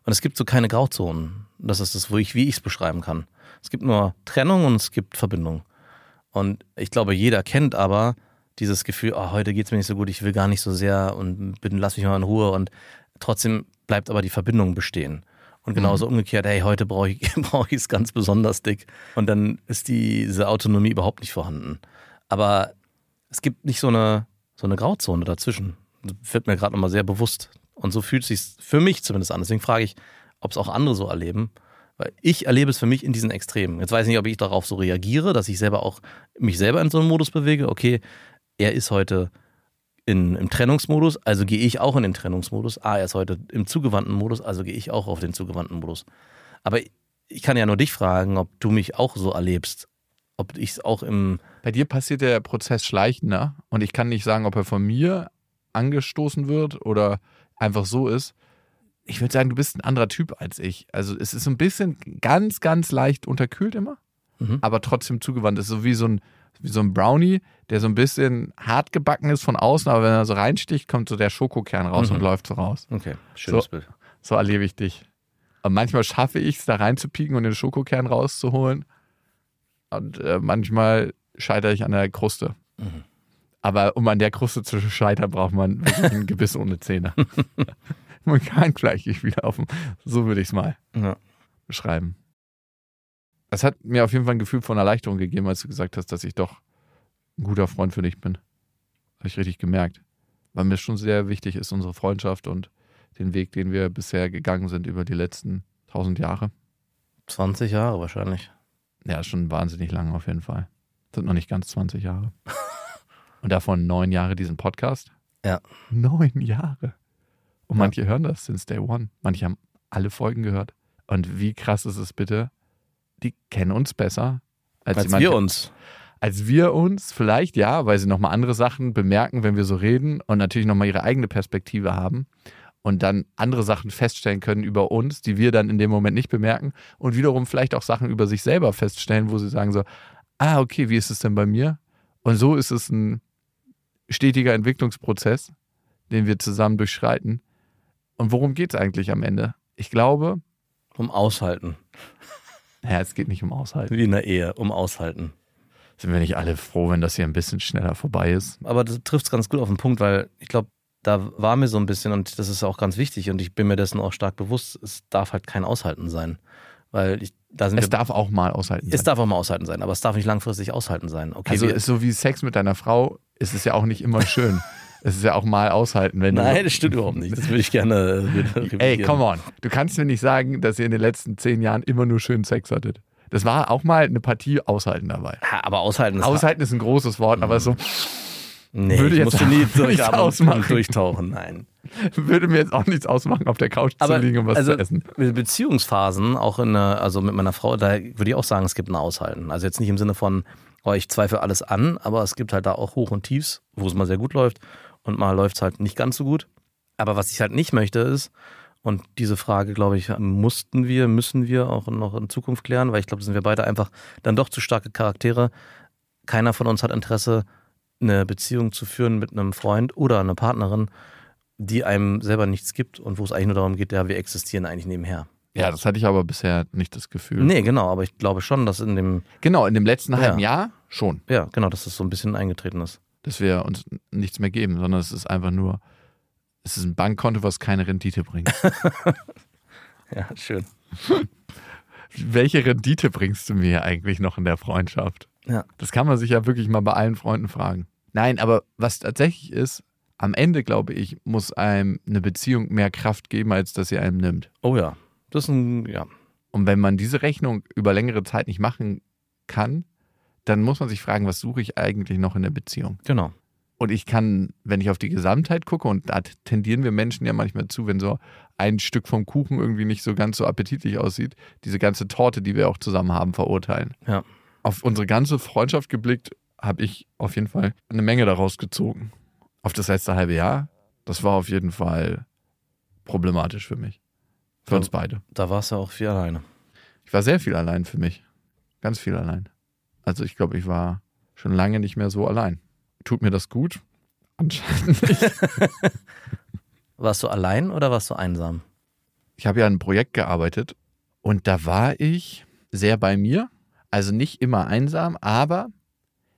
Und es gibt so keine Grauzonen. Das ist das, wo ich, wie ich es beschreiben kann. Es gibt nur Trennung und es gibt Verbindung. Und ich glaube, jeder kennt aber dieses Gefühl, oh, heute geht es mir nicht so gut, ich will gar nicht so sehr und bin, lass mich mal in Ruhe. Und trotzdem bleibt aber die Verbindung bestehen. Und genauso umgekehrt, hey, heute brauche ich es ganz besonders dick. Und dann ist diese Autonomie überhaupt nicht vorhanden. Aber es gibt nicht so eine, so eine Grauzone dazwischen. Das wird mir gerade nochmal sehr bewusst. Und so fühlt es sich für mich zumindest an. Deswegen frage ich, ob es auch andere so erleben. Weil ich erlebe es für mich in diesen Extremen. Jetzt weiß ich nicht, ob ich darauf so reagiere, dass ich selber auch mich selber in so einen Modus bewege. Okay, er ist heute in, im Trennungsmodus, also gehe ich auch in den Trennungsmodus. Ah, er ist heute im zugewandten Modus, also gehe ich auch auf den zugewandten Modus. Aber ich kann ja nur dich fragen, ob du mich auch so erlebst. Ob ich es auch im. Bei dir passiert der Prozess schleichender und ich kann nicht sagen, ob er von mir angestoßen wird oder einfach so ist. Ich würde sagen, du bist ein anderer Typ als ich. Also es ist so ein bisschen ganz, ganz leicht unterkühlt immer, Mhm. aber trotzdem zugewandt. Es ist so wie so ein, wie so ein Brownie, der so ein bisschen hart gebacken ist von außen, aber wenn er so reinsticht, kommt so der Schokokern raus Mhm. und läuft so raus. Okay, schönes So. Bild. So erlebe ich dich. Und manchmal schaffe ich es, da reinzupieken und den Schokokern rauszuholen. Und äh, manchmal scheitere ich an der Kruste. Mhm. Aber um an der Kruste zu scheitern, braucht man ein Gebiss ohne Zähne. man kann gleich ich wieder auf dem. So würde ich es mal Ja. beschreiben. Es hat mir auf jeden Fall ein Gefühl von Erleichterung gegeben, als du gesagt hast, dass ich doch ein guter Freund für dich bin. Habe ich richtig gemerkt. Weil mir schon sehr wichtig ist, unsere Freundschaft und den Weg, den wir bisher gegangen sind über die letzten 1000 Jahre. 20 Jahre wahrscheinlich. Ja, schon wahnsinnig lang auf jeden Fall. Sind noch nicht ganz 20 Jahre. Und davon neun Jahre diesen Podcast. Ja. Neun Jahre. Und Ja. manche hören das since day one. Manche haben alle Folgen gehört. Und wie krass ist es bitte? Die kennen uns besser als, Als wir uns. als wir uns vielleicht, ja, weil sie nochmal andere Sachen bemerken, wenn wir so reden und natürlich nochmal ihre eigene Perspektive haben und dann andere Sachen feststellen können über uns, die wir dann in dem Moment nicht bemerken und wiederum vielleicht auch Sachen über sich selber feststellen, wo sie sagen so, ah, okay, wie ist es denn bei mir? Und so ist es ein stetiger Entwicklungsprozess, den wir zusammen durchschreiten. Und worum geht es eigentlich am Ende? Ich glaube, Um Aushalten. ja, es geht nicht um Aushalten. Wie in der Ehe. Um Aushalten. Sind wir nicht alle froh, wenn das hier ein bisschen schneller vorbei ist? Aber du triffst ganz gut auf den Punkt, weil ich glaube, da war mir so ein bisschen, und das ist auch ganz wichtig, und ich bin mir dessen auch stark bewusst, es darf halt kein Aushalten sein. Weil ich, da sind Es wir, darf auch mal aushalten. es sein. darf auch mal aushalten sein, aber es darf nicht langfristig aushalten sein. Okay, also ist so wie Sex mit deiner Frau, ist es ja auch nicht immer schön. es ist ja auch mal aushalten, wenn nein, du. das stimmt überhaupt nicht. Das würde ich gerne äh, Ey, come on. Du kannst mir nicht sagen, dass ihr in den letzten zehn Jahren immer nur schönen Sex hattet. Das war auch mal eine Partie aushalten dabei. Ja, aber aushalten ist Aushalten ist ein großes Wort, aber so Nee, Würde ich jetzt musste nie durchatmen durchtauchen. Nein. würde mir jetzt auch nichts ausmachen, auf der Couch Aber zu liegen und was also, zu essen. mit Beziehungsphasen, auch in der, also mit meiner Frau, da würde ich auch sagen, es gibt ein Aushalten. Also jetzt nicht im Sinne von, oh, ich zweifle alles an, aber es gibt halt da auch Hoch und Tiefs, wo es mal sehr gut läuft und mal läuft es halt nicht ganz so gut. Aber was ich halt nicht möchte ist, und diese Frage, glaube ich, mussten wir, müssen wir auch noch in Zukunft klären, weil ich glaube, sind wir beide einfach dann doch zu starke Charaktere. Keiner von uns hat Interesse, eine Beziehung zu führen mit einem Freund oder einer Partnerin, die einem selber nichts gibt und wo es eigentlich nur darum geht, ja, wir existieren eigentlich nebenher. Ja, das hatte ich aber bisher nicht das Gefühl. Nee, genau, aber ich glaube schon, dass in dem, Genau, in dem letzten Ja. halben Jahr schon, ja, genau, dass das so ein bisschen eingetreten ist. dass wir uns nichts mehr geben, sondern es ist einfach nur, es ist ein Bankkonto, was keine Rendite bringt. Ja, schön. Welche Rendite bringst du mir eigentlich noch in der Freundschaft? Ja. Das kann man sich ja wirklich mal bei allen Freunden fragen. Nein, aber was tatsächlich ist, am Ende, glaube ich, muss einem eine Beziehung mehr Kraft geben, als dass sie einem nimmt. Oh ja, das ist ein, ja, Und wenn man diese Rechnung über längere Zeit nicht machen kann, dann muss man sich fragen, was suche ich eigentlich noch in der Beziehung? genau. Und ich kann, wenn ich auf die Gesamtheit gucke, und da tendieren wir Menschen ja manchmal zu, wenn so ein Stück vom Kuchen irgendwie nicht so ganz so appetitlich aussieht, diese ganze Torte, die wir auch zusammen haben, verurteilen. Ja. Auf unsere ganze Freundschaft geblickt, habe ich auf jeden Fall eine Menge daraus gezogen. Auf das letzte halbe Jahr, das war auf jeden Fall problematisch für mich. Für Ja. uns beide. Da warst du auch viel alleine. Ich war sehr viel allein für mich. Ganz viel allein. Also ich glaube, ich war schon lange nicht mehr so allein. Tut mir das gut? Anscheinend nicht. Warst du allein oder warst du einsam? Ich habe ja an einem Projekt gearbeitet und da war ich sehr bei mir. Also nicht immer einsam, aber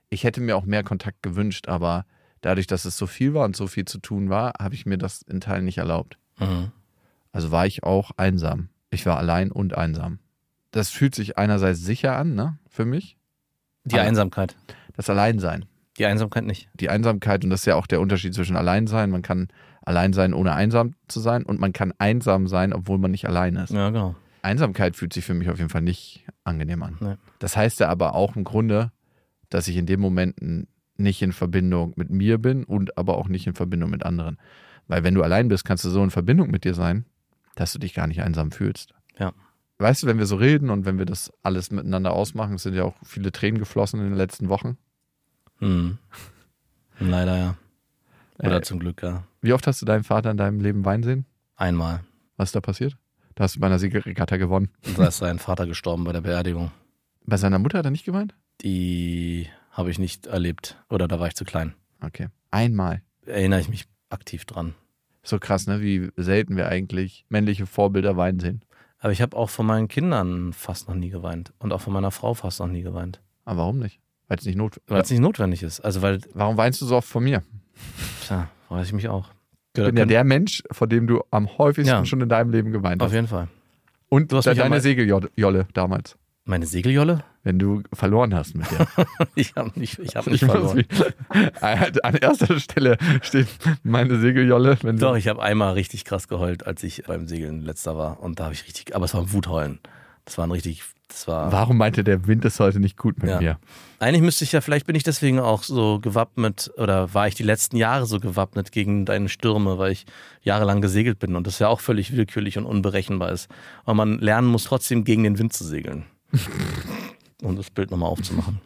ich hätte mir auch mehr Kontakt gewünscht. Aber dadurch, dass es so viel war und so viel zu tun war, habe ich mir das in Teilen nicht erlaubt. Mhm. Also war ich auch einsam. Ich war allein und einsam. Das fühlt sich einerseits sicher an, ne, für mich. Die Aber- Einsamkeit. Das Alleinsein. Die Einsamkeit nicht. die Einsamkeit, und das ist ja auch der Unterschied zwischen allein sein. Man kann allein sein, ohne einsam zu sein, und man kann einsam sein, obwohl man nicht allein ist. Ja, genau. Einsamkeit fühlt sich für mich auf jeden Fall nicht angenehm an. Nee. Das heißt ja aber auch im Grunde, dass ich in dem Moment nicht in Verbindung mit mir bin und aber auch nicht in Verbindung mit anderen. Weil wenn du allein bist, kannst du so in Verbindung mit dir sein, dass du dich gar nicht einsam fühlst. Ja. Weißt du, wenn wir so reden und wenn wir das alles miteinander ausmachen, es sind ja auch viele Tränen geflossen in den letzten Wochen. Mhm. Leider ja. Oder Äh, zum Glück ja. Wie oft hast du deinen Vater in deinem Leben weinen sehen? Einmal. Was ist da passiert? Da hast du bei einer Siegelregatta gewonnen. Und Da ist sein Vater gestorben bei der Beerdigung. Bei seiner Mutter hat er nicht geweint? Die habe ich nicht erlebt. Oder da war ich zu klein. Okay. Einmal. Erinnere ich mich aktiv dran. So krass, ne? Wie selten wir eigentlich männliche Vorbilder weinen sehen. Aber ich habe auch von meinen Kindern fast noch nie geweint. Und auch von meiner Frau fast noch nie geweint. Aber warum nicht? Weil es nicht not. Weil es nicht notwendig ist. Also weil, Warum weinst du so oft von mir? tja, weiß ich mich auch. Ich bin ja der Mensch, vor dem du am häufigsten Ja. schon in deinem Leben geweint Auf hast. jeden Fall. Und Du hast deine Segeljolle damals. Meine Segeljolle? Wenn du verloren hast mit der. Ich habe nicht, ich hab nicht Ich verloren. mich- An erster Stelle steht meine Segeljolle. Wenn Doch, ich habe einmal richtig krass geheult, als ich beim Segeln letzter war. Und da habe ich richtig, aber es war ein Wutheulen. Das war ein richtig, das war. warum meinte der Wind ist heute nicht gut mit Ja. mir? Eigentlich müsste ich ja, vielleicht bin ich deswegen auch so gewappnet oder war ich die letzten Jahre so gewappnet gegen deine Stürme, weil ich jahrelang gesegelt bin und das ja auch völlig willkürlich und unberechenbar ist. Aber man lernen muss trotzdem gegen den Wind zu segeln. um das Bild nochmal aufzumachen.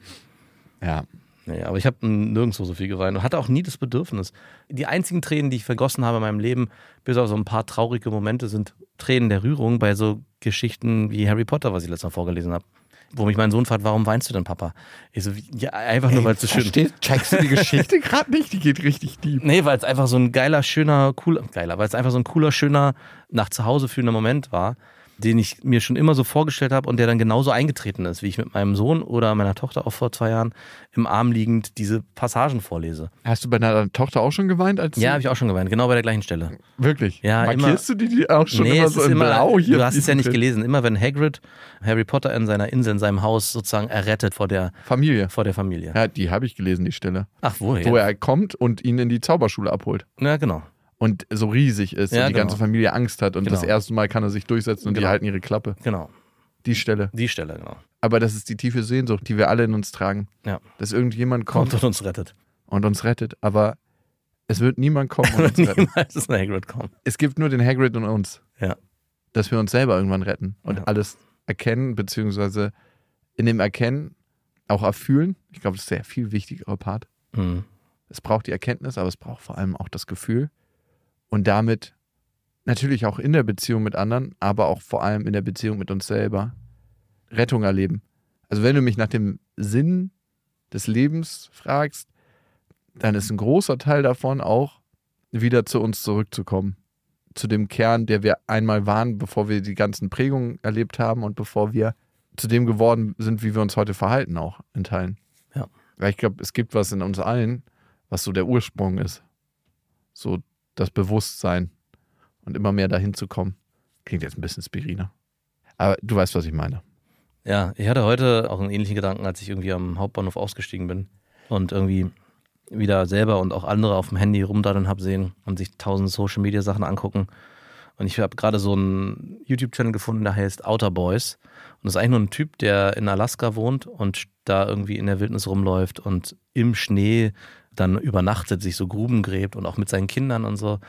Ja. Nee, aber ich habe nirgendwo so viel geweint und hatte auch nie das Bedürfnis. Die einzigen Tränen, die ich vergossen habe in meinem Leben, bis auf so ein paar traurige Momente, sind Tränen der Rührung bei so Geschichten wie Harry Potter, was ich letztes Mal vorgelesen habe. Wo mich mein Sohn fragt, warum weinst du denn, Papa? Ich so, ja, einfach nur, weil es so schön Verstehst, checkst du die Geschichte gerade nicht? Die geht richtig deep. Nee, weil es einfach so ein geiler, schöner, cooler, geiler, weil es einfach so ein cooler, schöner, nach zu Hause fühlender Moment war, den ich mir schon immer so vorgestellt habe und der dann genauso eingetreten ist, wie ich mit meinem Sohn oder meiner Tochter auch vor zwei Jahren im Arm liegend diese Passagen vorlese. Hast du bei deiner Tochter auch schon geweint? Als Ja, habe ich auch schon geweint, genau bei der gleichen Stelle. Wirklich? Ja, Markierst du die, die auch schon immer es so in immer, Blau hier? du hast es ja nicht Bild? gelesen. Immer wenn Hagrid Harry Potter in seiner Insel, in seinem Haus sozusagen errettet vor der, Familie. vor der Familie. Ja, die habe ich gelesen, die Stelle. Ach, woher? Wo er kommt und ihn in die Zauberschule abholt. Ja, genau. Und so riesig ist Ja, und die genau. ganze Familie Angst hat und Genau. das erste Mal kann er sich durchsetzen und die Genau. halten ihre Klappe. Genau. Die Stelle. Die Stelle, genau. Aber das ist die tiefe Sehnsucht, die wir alle in uns tragen. Ja. Dass irgendjemand Kommt kommt und uns rettet. und uns rettet. Aber es wird niemand kommen und uns retten. Niemals ist ein Hagrid kommen. Es gibt nur den Hagrid und uns. Ja. Dass wir uns selber irgendwann retten und Ja. alles erkennen, beziehungsweise in dem Erkennen auch erfühlen. Ich glaube, das ist der viel wichtigere Part. Mhm. Es braucht die Erkenntnis, aber es braucht vor allem auch das Gefühl. Und damit natürlich auch in der Beziehung mit anderen, aber auch vor allem in der Beziehung mit uns selber Rettung erleben. Also wenn du mich nach dem Sinn des Lebens fragst, dann ist ein großer Teil davon auch wieder zu uns zurückzukommen. Zu dem Kern, der wir einmal waren, bevor wir die ganzen Prägungen erlebt haben und bevor wir zu dem geworden sind, wie wir uns heute verhalten, auch in Teilen. Ja. Weil ich glaube, es gibt was in uns allen, was so der Ursprung ist. So das Bewusstsein und immer mehr dahin zu kommen. Klingt jetzt ein bisschen spiriner. Aber du weißt, was ich meine. Ja, ich hatte heute auch einen ähnlichen Gedanken, als ich irgendwie am Hauptbahnhof ausgestiegen bin und irgendwie wieder selber und auch andere auf dem Handy rumdaddeln hab sehen und sich tausend Social Media Sachen angucken. Und ich habe gerade so einen YouTube-Channel gefunden, der heißt Outer Boys. Und das ist eigentlich nur ein Typ, der in Alaska wohnt und da irgendwie in der Wildnis rumläuft und im Schnee dann übernachtet, sich so Gruben gräbt und auch mit seinen Kindern und so.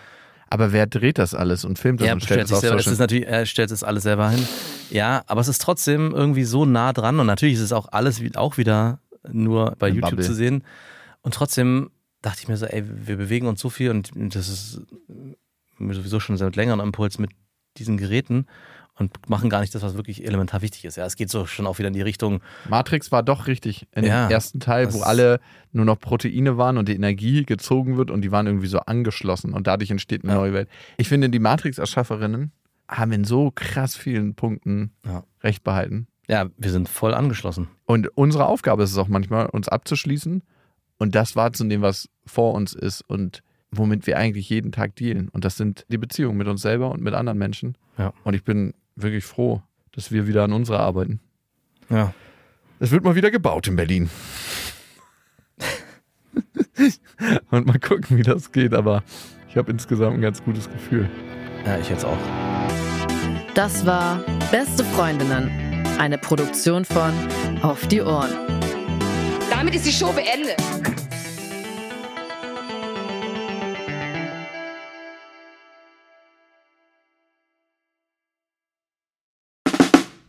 Aber wer dreht das alles und filmt das Ja, und stellt stellt es selber, es ist natürlich, er stellt es alles selber hin. Ja, aber es ist trotzdem irgendwie so nah dran und natürlich ist es auch alles auch wieder nur bei Eine YouTube Bubble. zu sehen. Und trotzdem dachte ich mir so, ey, wir bewegen uns so viel und das ist mir sowieso schon seit längerem Impuls mit diesen Geräten und machen gar nicht das, was wirklich elementar wichtig ist. Ja, es geht so schon auch wieder in die Richtung, Matrix war doch richtig in Ja, dem ersten Teil, wo alle nur noch Proteine waren und die Energie gezogen wird und die waren irgendwie so angeschlossen und dadurch entsteht eine Ja. neue Welt. Ich finde, die Matrix-Erschafferinnen haben in so krass vielen Punkten Ja. recht behalten. ja, wir sind voll angeschlossen. Und unsere Aufgabe ist es auch manchmal, uns abzuschließen und das wahrzunehmen, was vor uns ist und womit wir eigentlich jeden Tag dealen. Und das sind die Beziehungen mit uns selber und mit anderen Menschen. Ja. Und ich bin wirklich froh, dass wir wieder an unserer arbeiten. Ja. Es wird mal wieder gebaut in Berlin. und mal gucken, wie das geht. Aber ich habe insgesamt ein ganz gutes Gefühl. Ja, ich jetzt auch. Das war Beste Freundinnen, eine Produktion von Auf die Ohren. Damit ist die Show beendet.